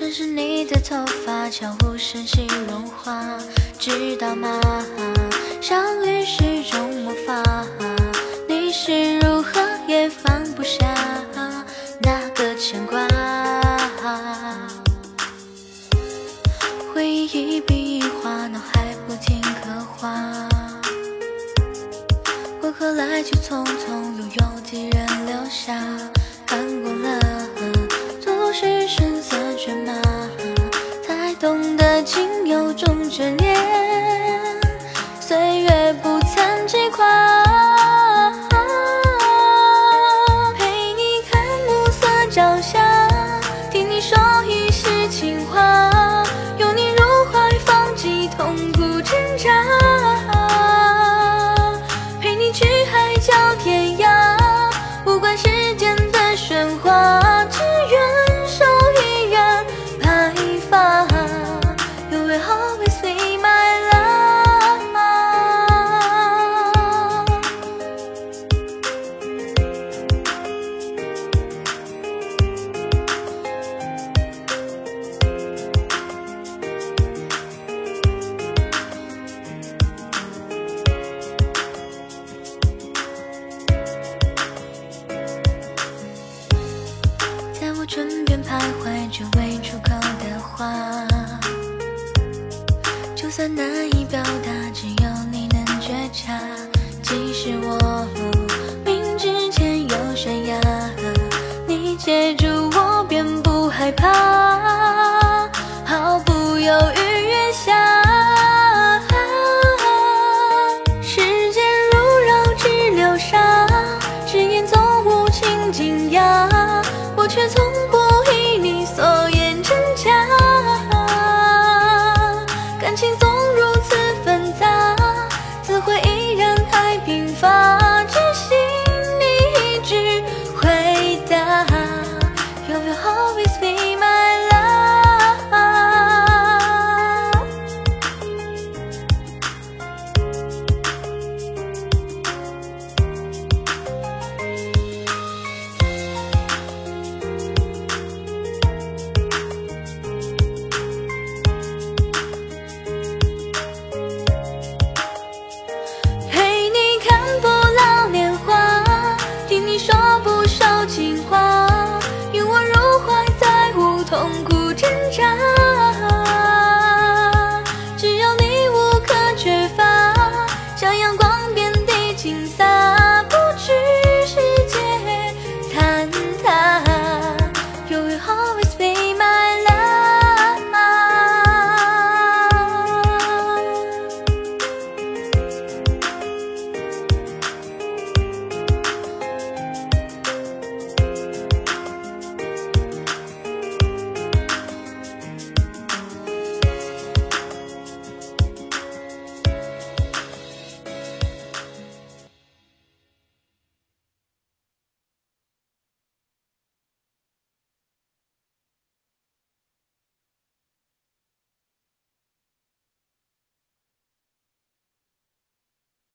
城市你的头发悄无声息融化，知道吗？相遇是种魔法，你是如何也放不下那个牵挂。回忆一笔一画，脑海不停刻画。过客来去匆匆，又有几人留下？看过了中眷恋。唇边徘徊，着未出口的话。就算难以表达，只有你能觉察。即使我明知前有悬崖，你接住我便不害怕，毫不犹豫跃下。时间如绕指流沙，誓言总无情惊讶，我却从 will always be